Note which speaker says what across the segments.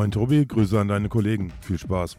Speaker 1: Moin Tobi, Grüße an deine Kollegen. Viel Spaß.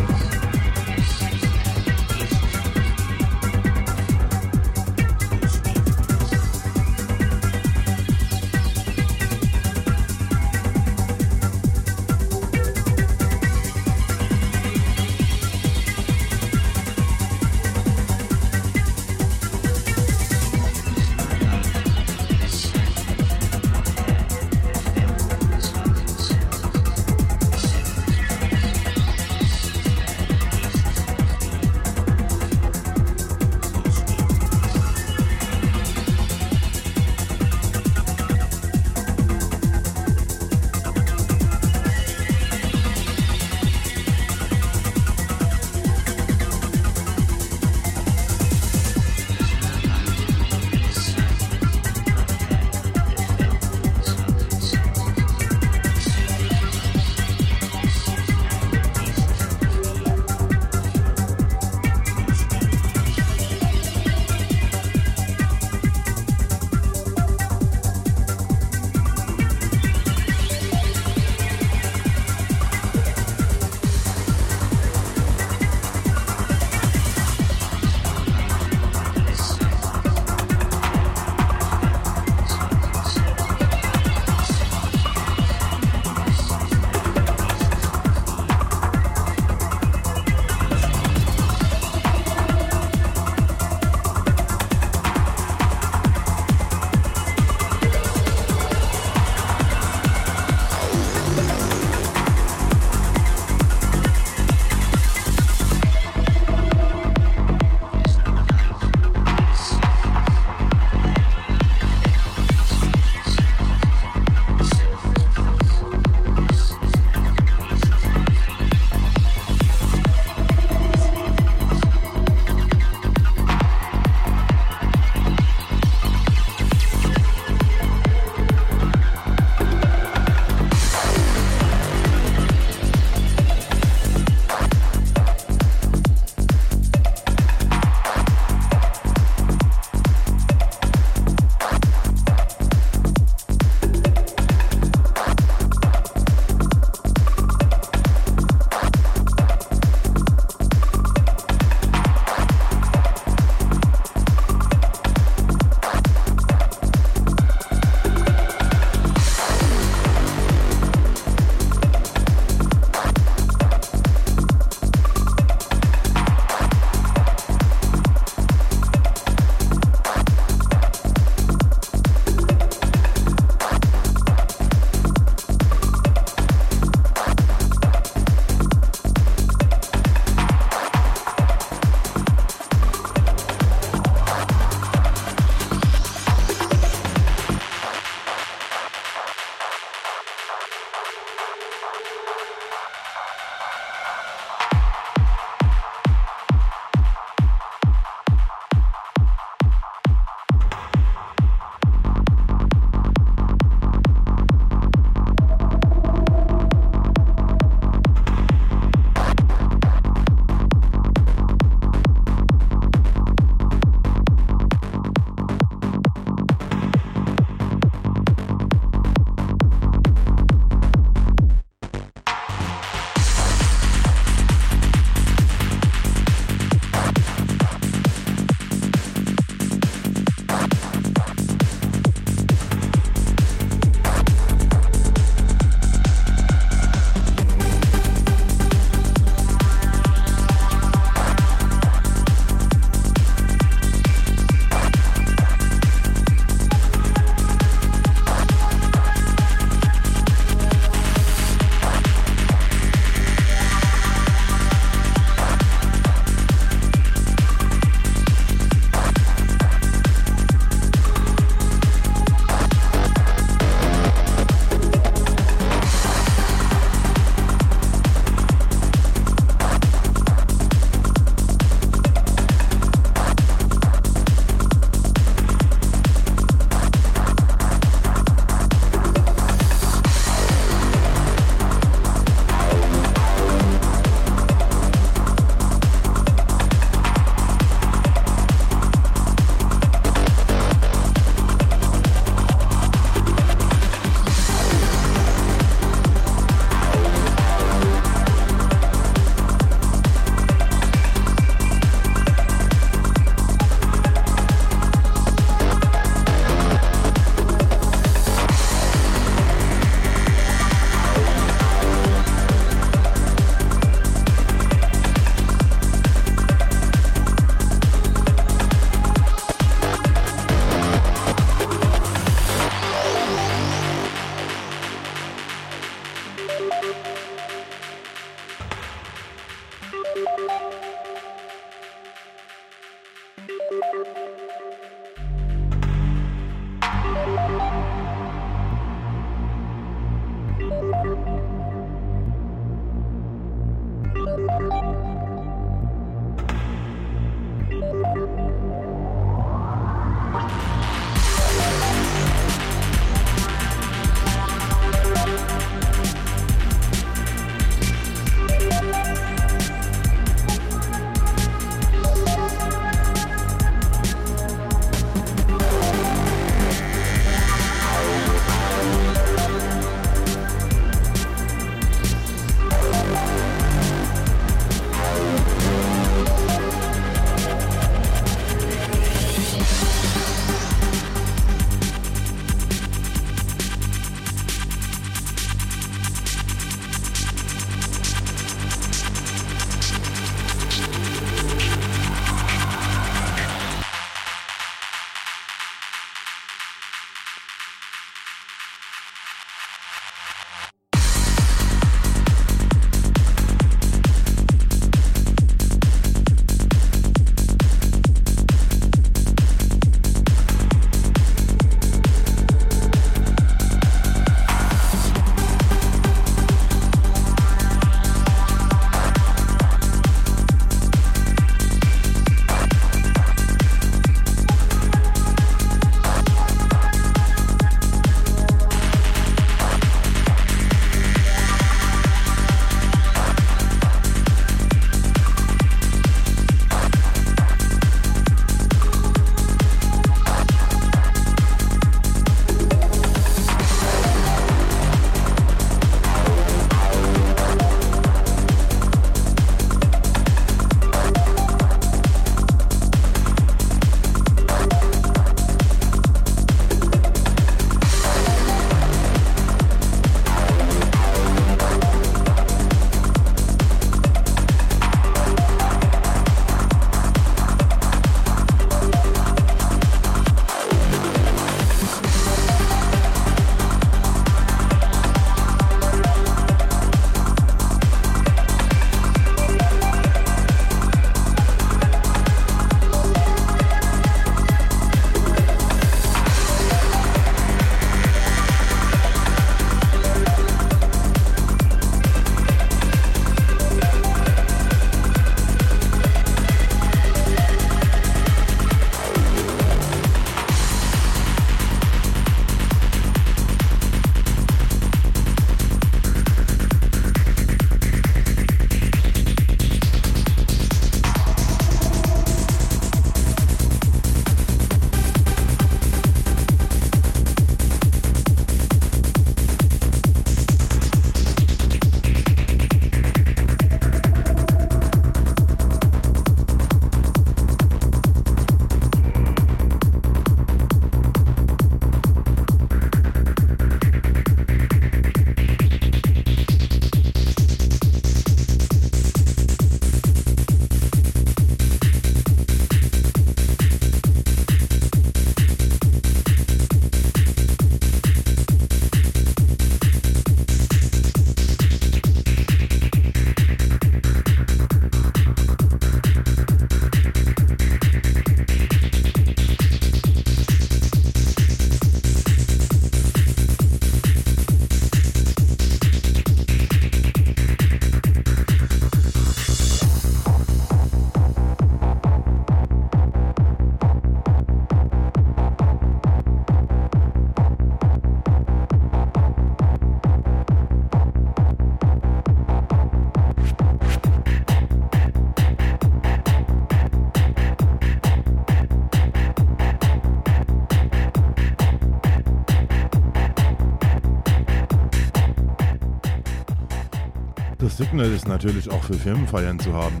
Speaker 1: Signal ist natürlich auch für Firmenfeiern zu haben.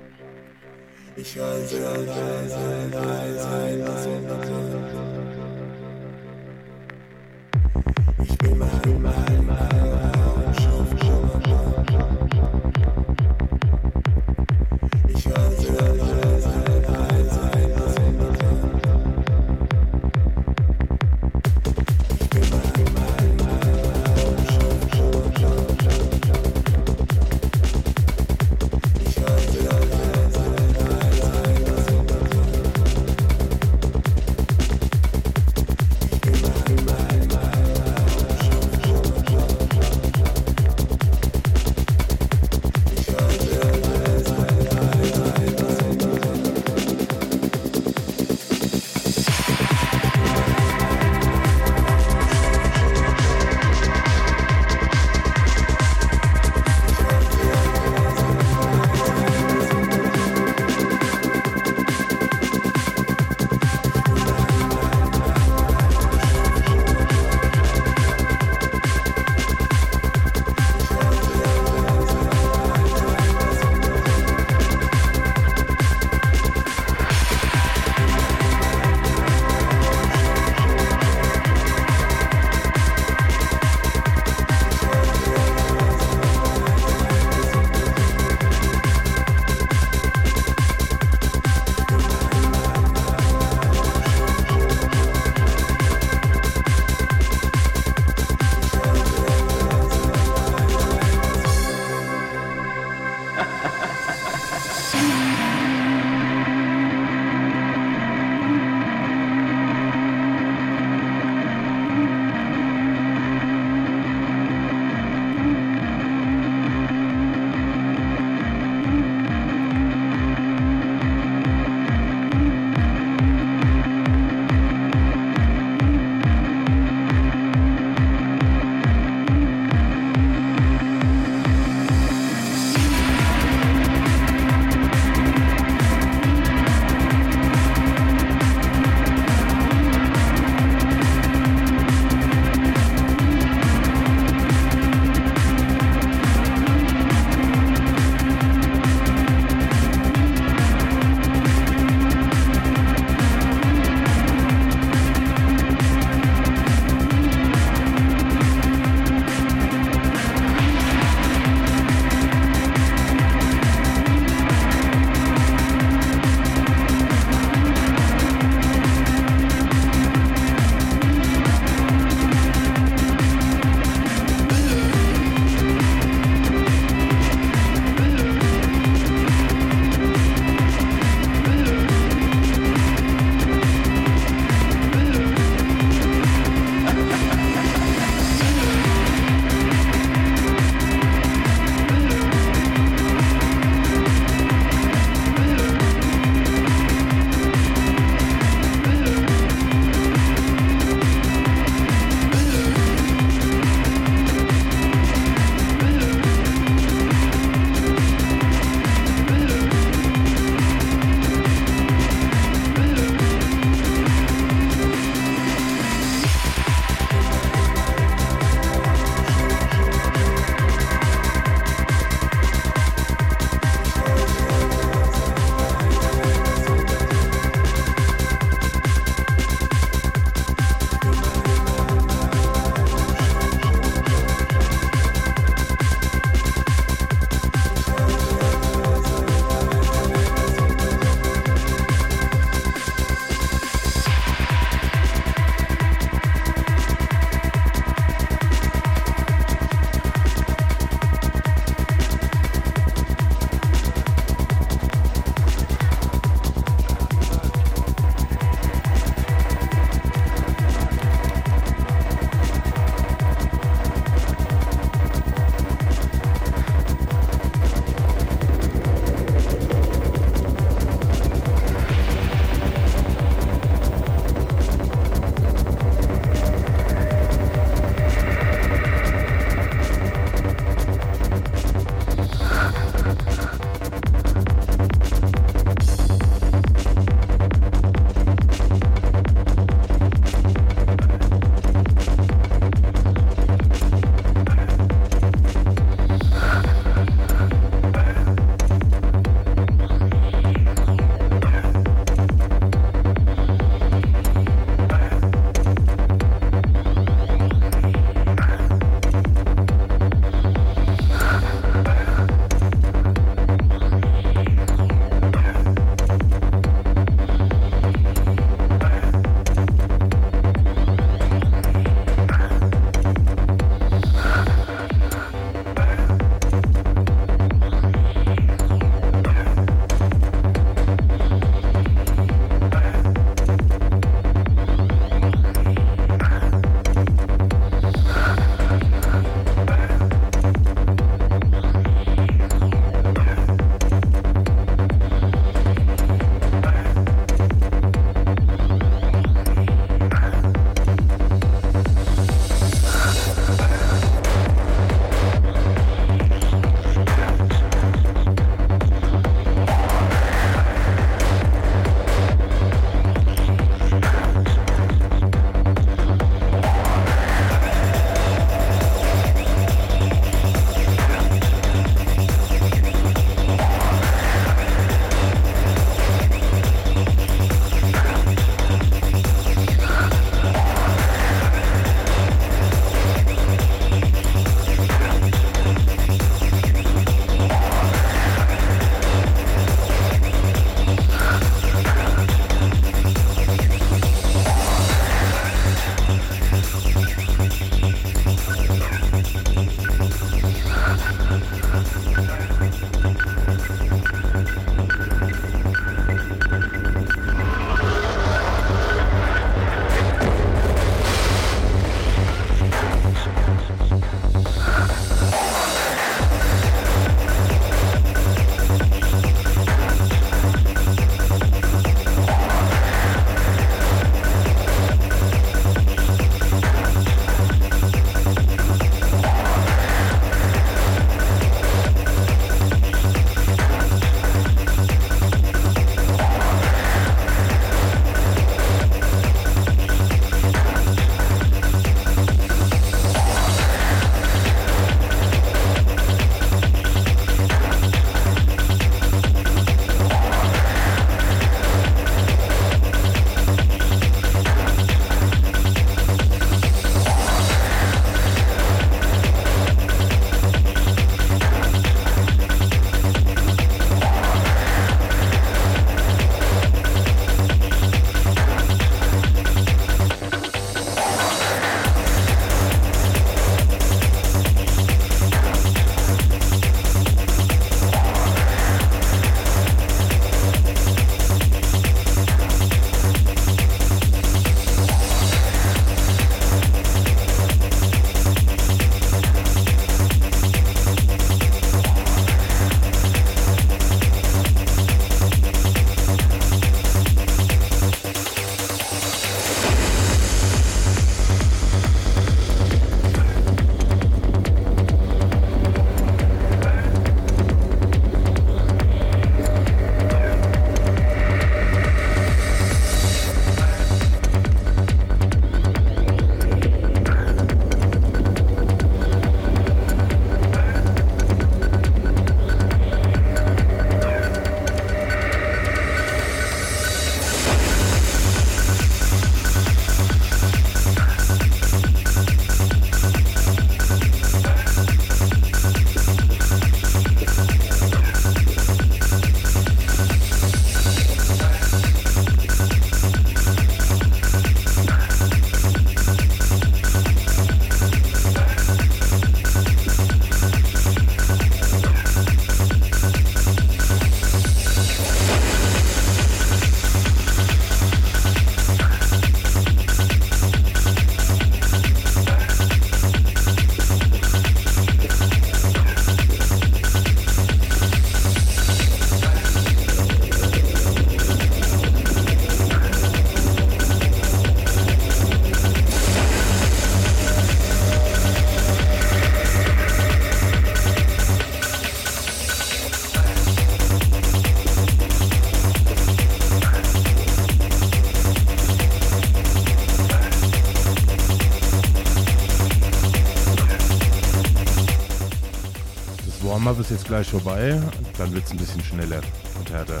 Speaker 1: Ist jetzt gleich vorbei, dann wird es ein bisschen schneller und härter.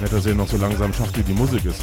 Speaker 1: Nicht, dass ihr noch so langsam schafft, wie die Musik ist.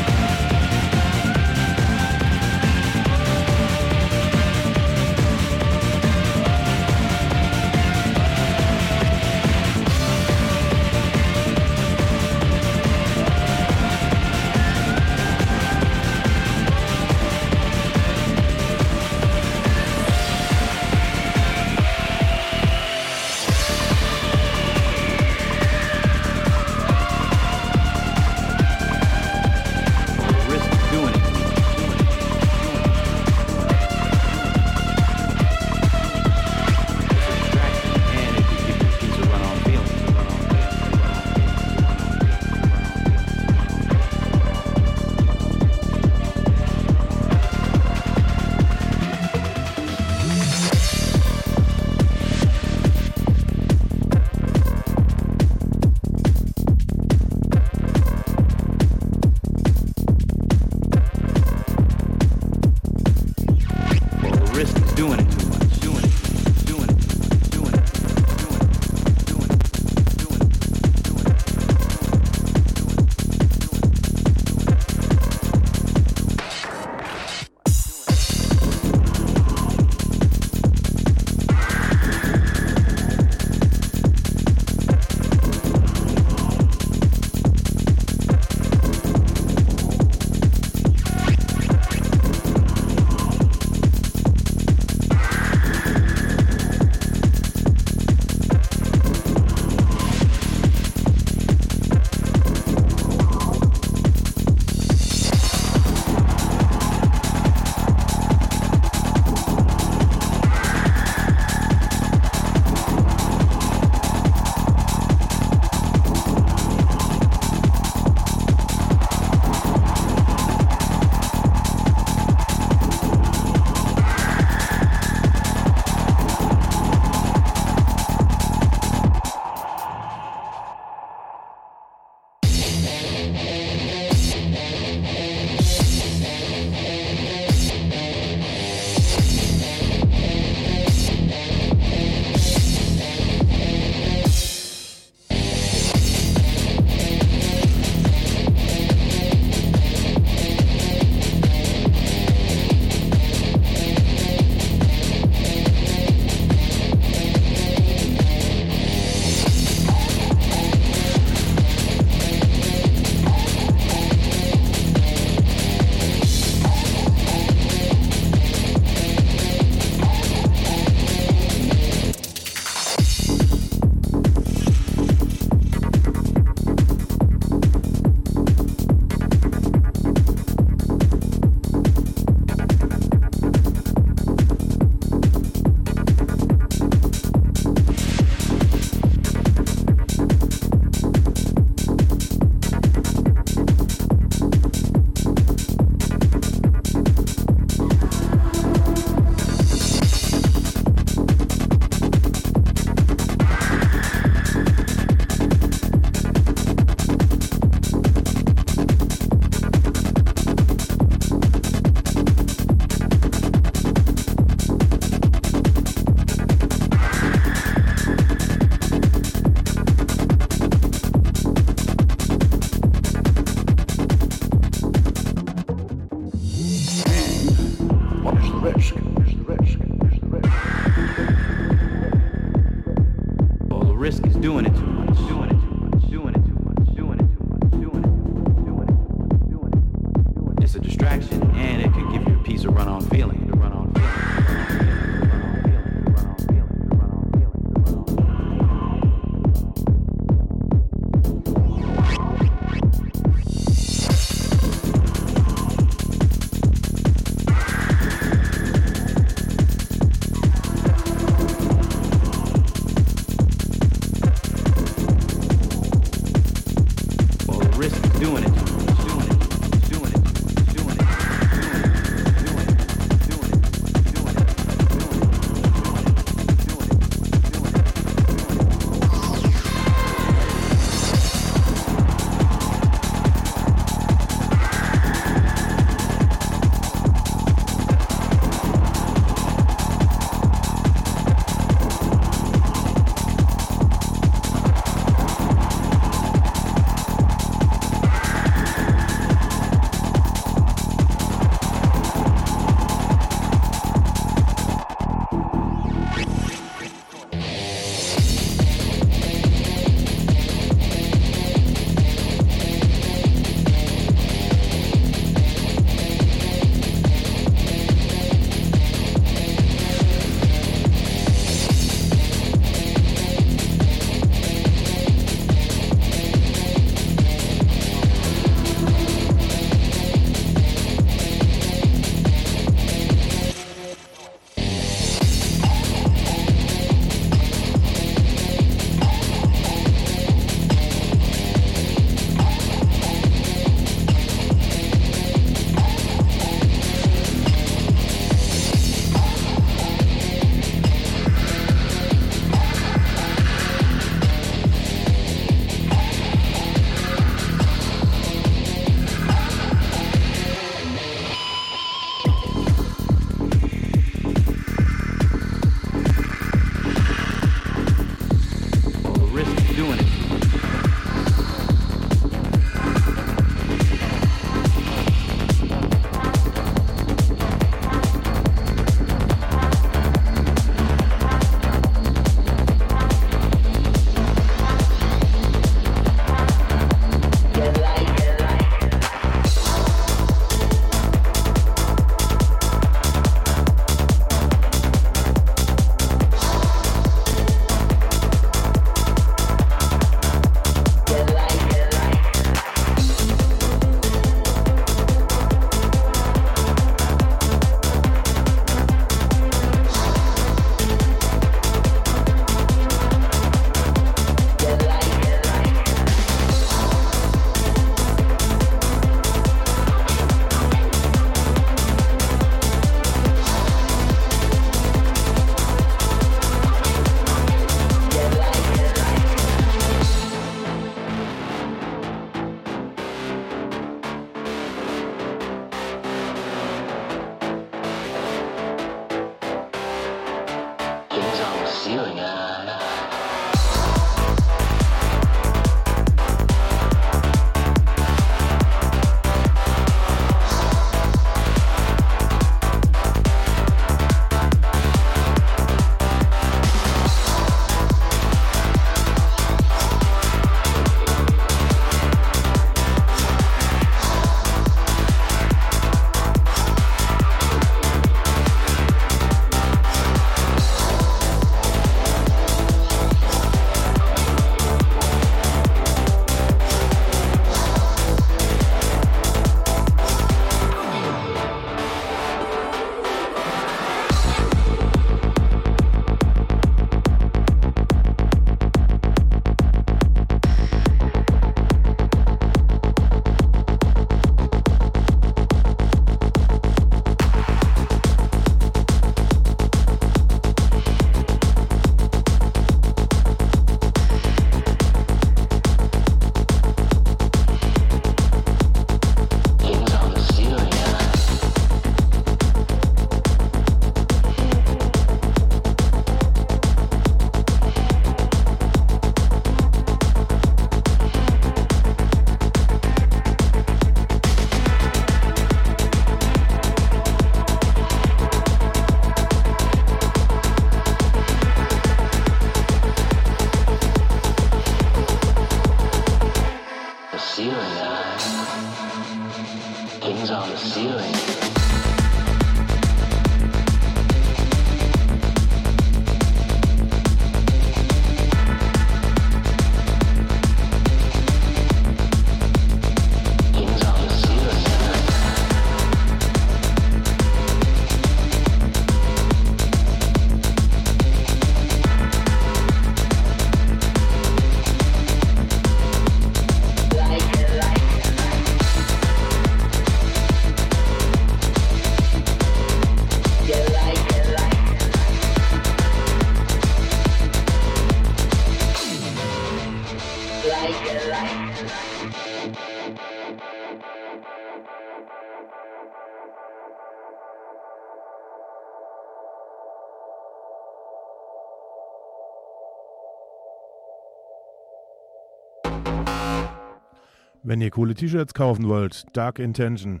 Speaker 1: Wenn ihr coole T-Shirts kaufen wollt, Dark Intention.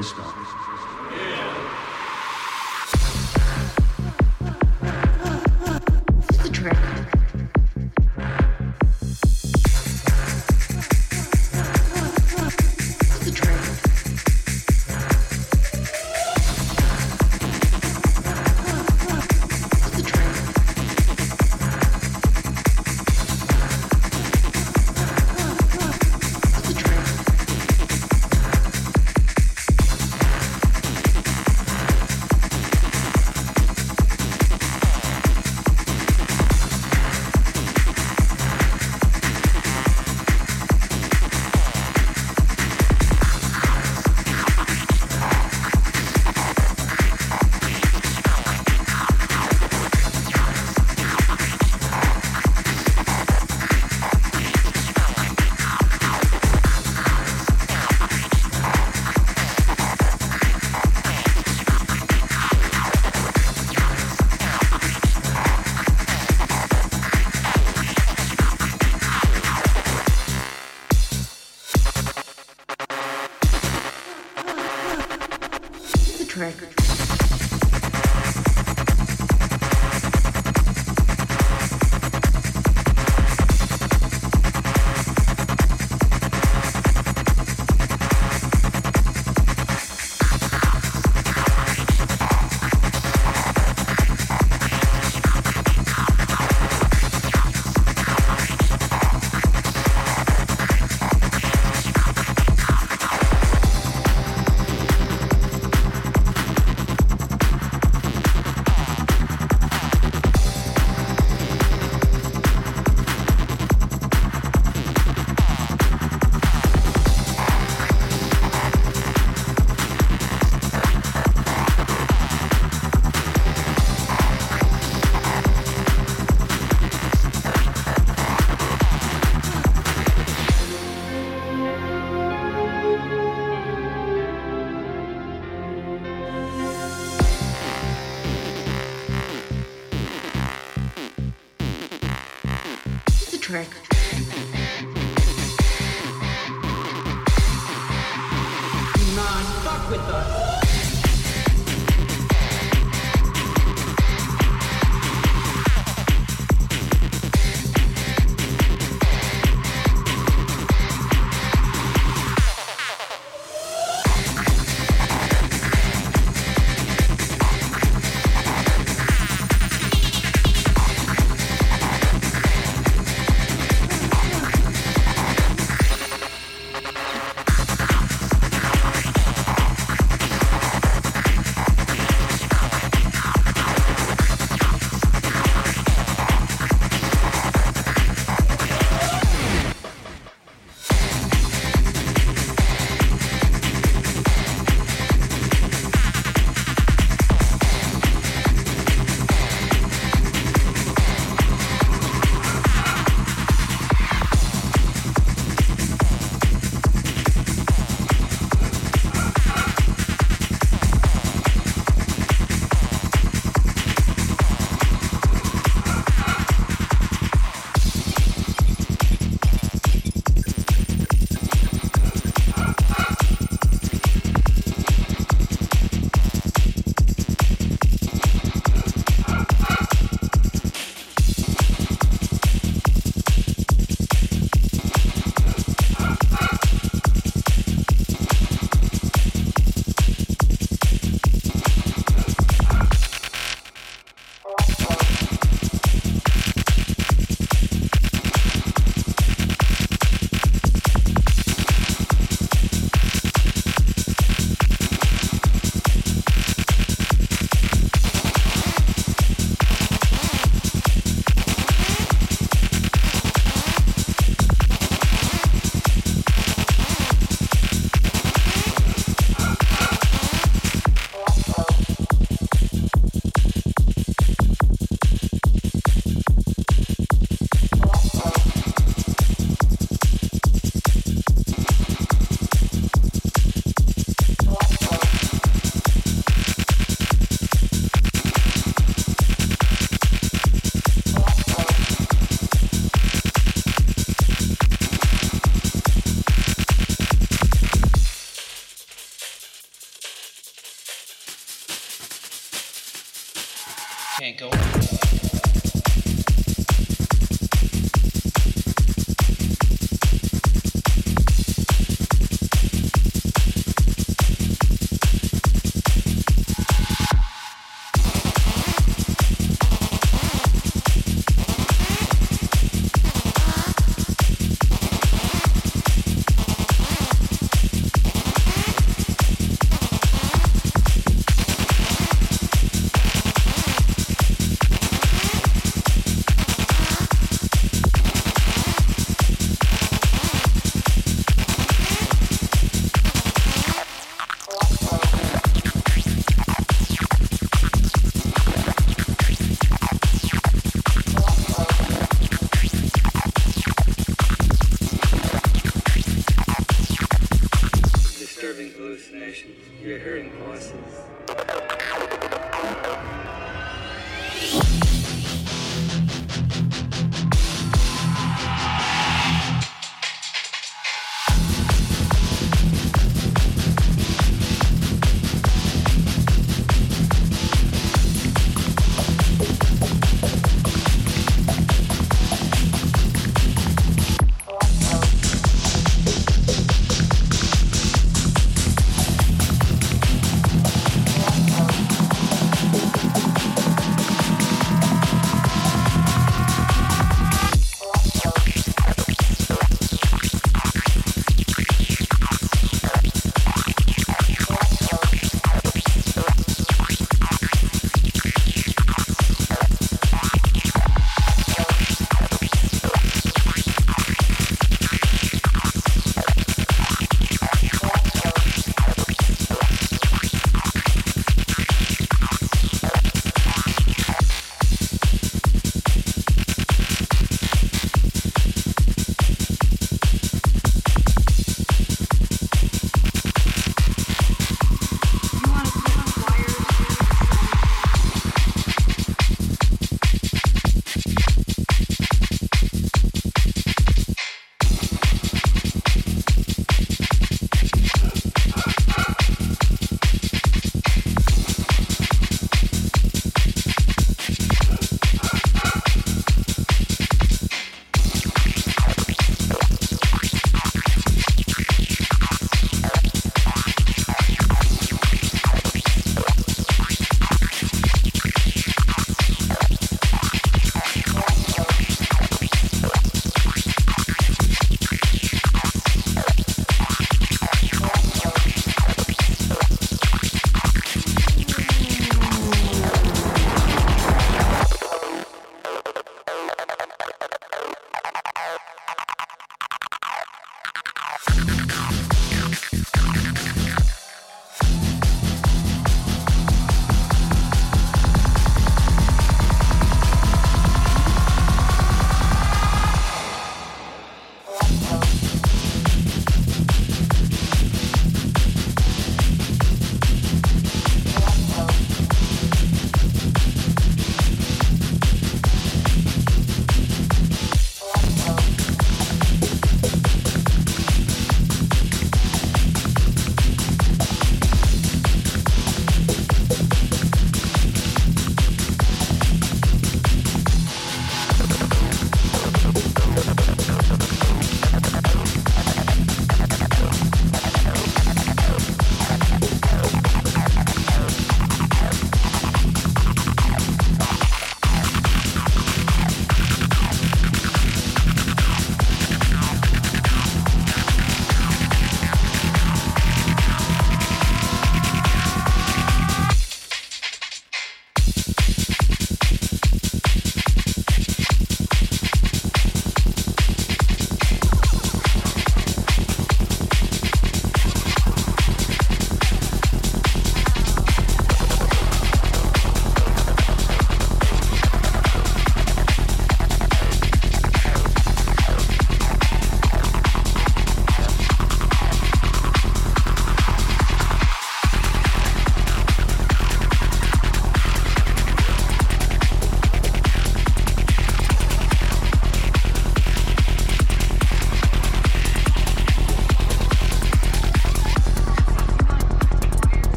Speaker 2: Historic.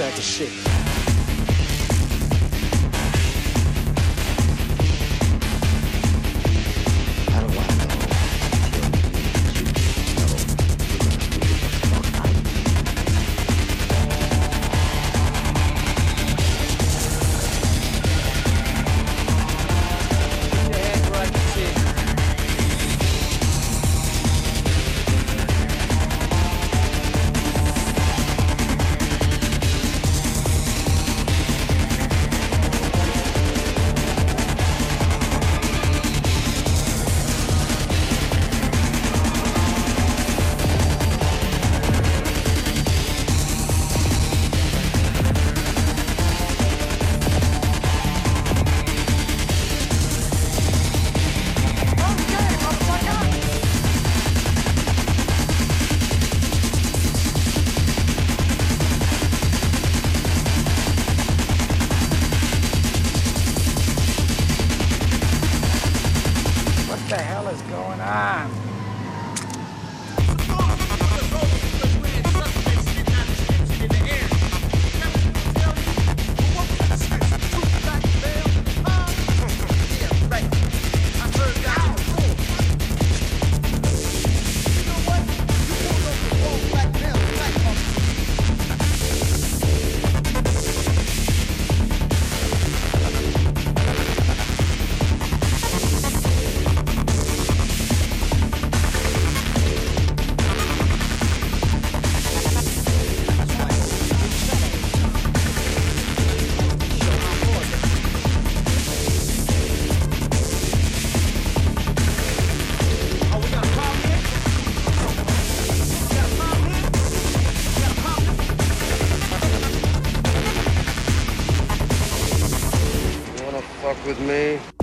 Speaker 3: Sack of shit?
Speaker 4: with me.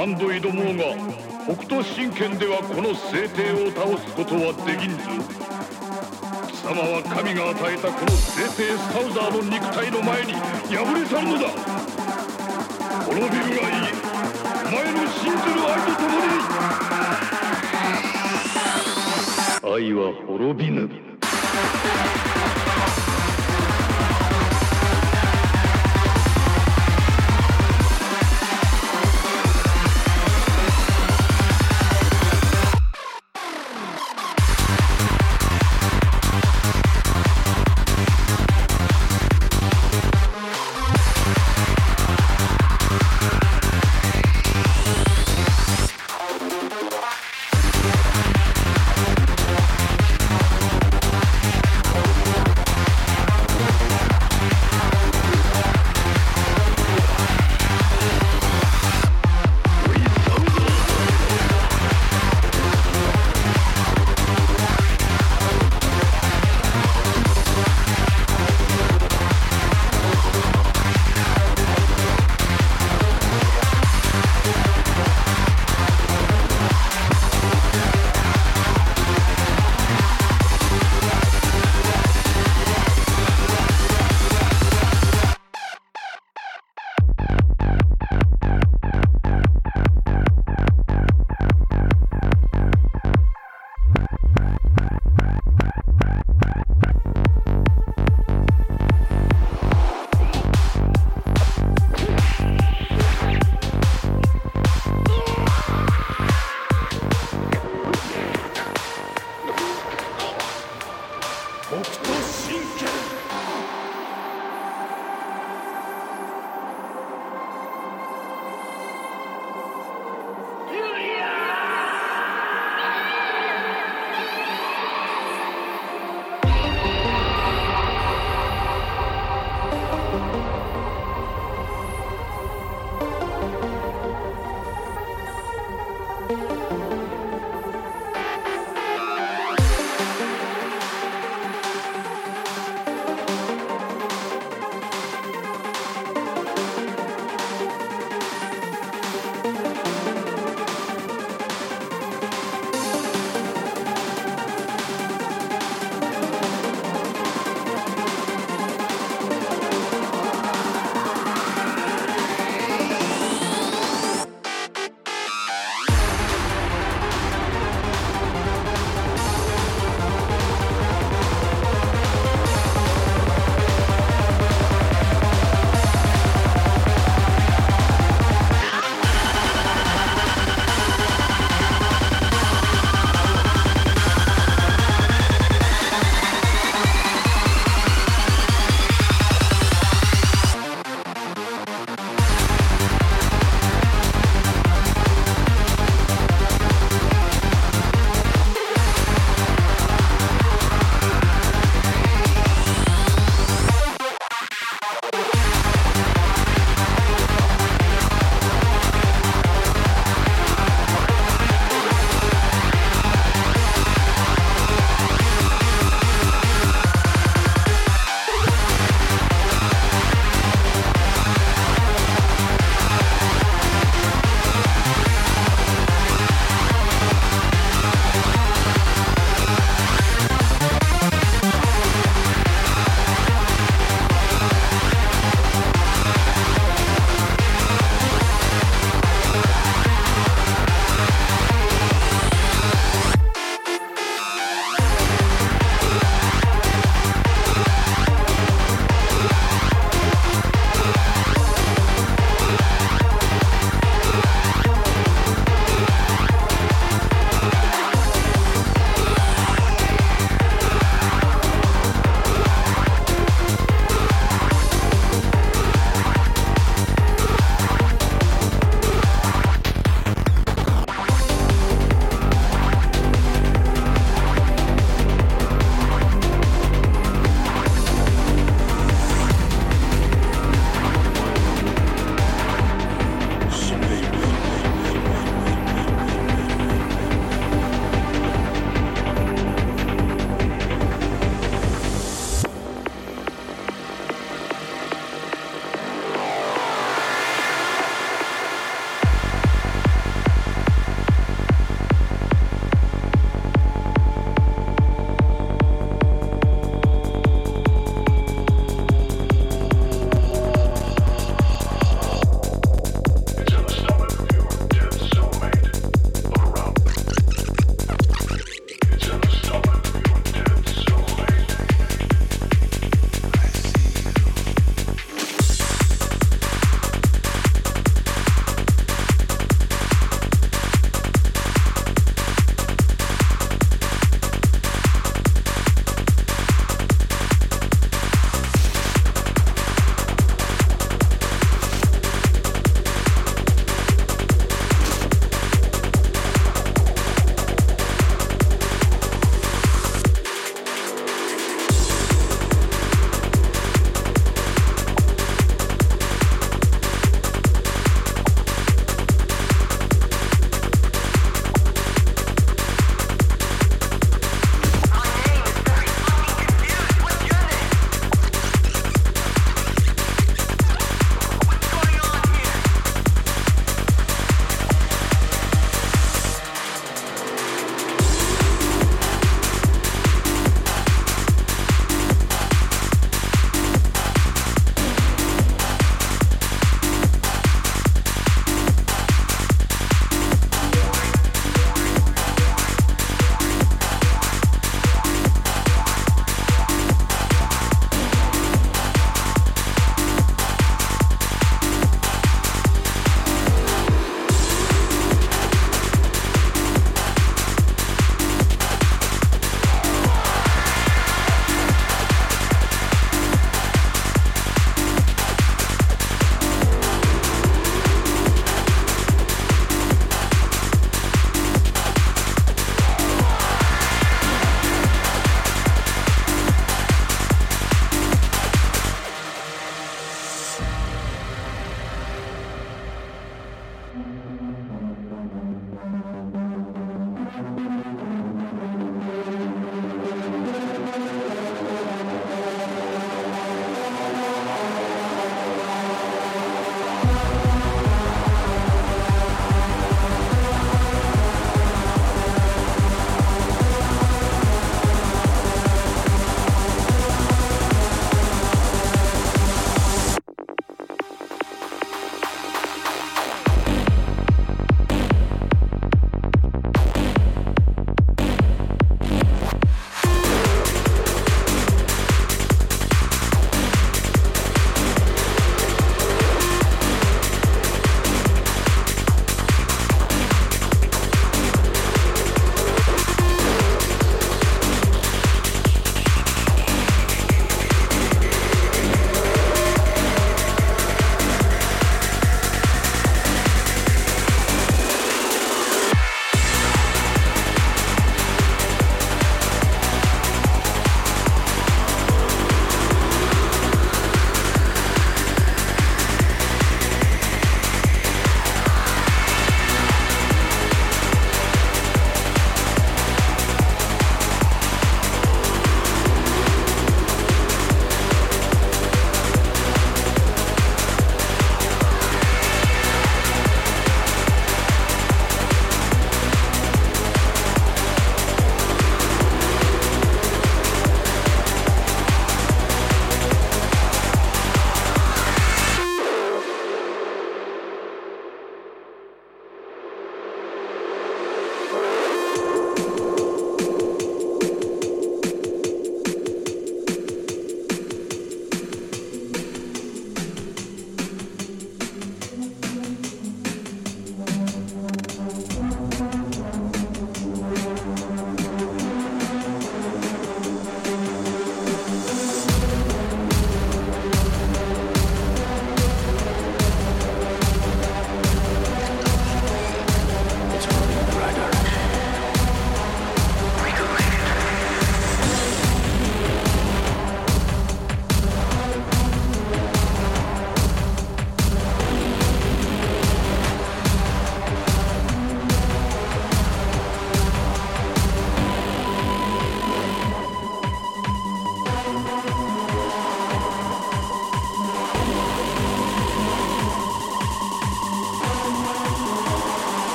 Speaker 4: 何度挑もうが北斗神拳ではこの聖帝を倒すことはできんぞ。貴様は神が与えたこの聖帝スタウザーの肉体の前に敗れ去るのだ。滅びるがいい。お前の信ずる愛と共に。愛は滅びぬ。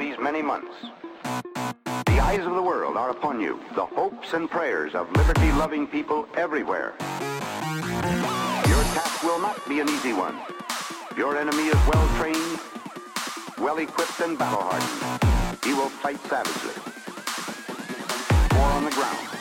Speaker 5: These many months. The eyes of the world are upon you, the hopes and prayers of liberty-loving people everywhere. Your task will not be an easy one. Your enemy is well trained, well equipped and battle hardened. He will fight savagely. War on the ground.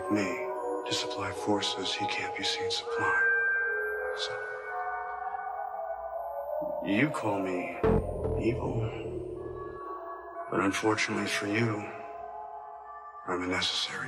Speaker 6: like me to supply forces he can't be seen supplying. So. You call me evil. But unfortunately for you, I'm a necessary.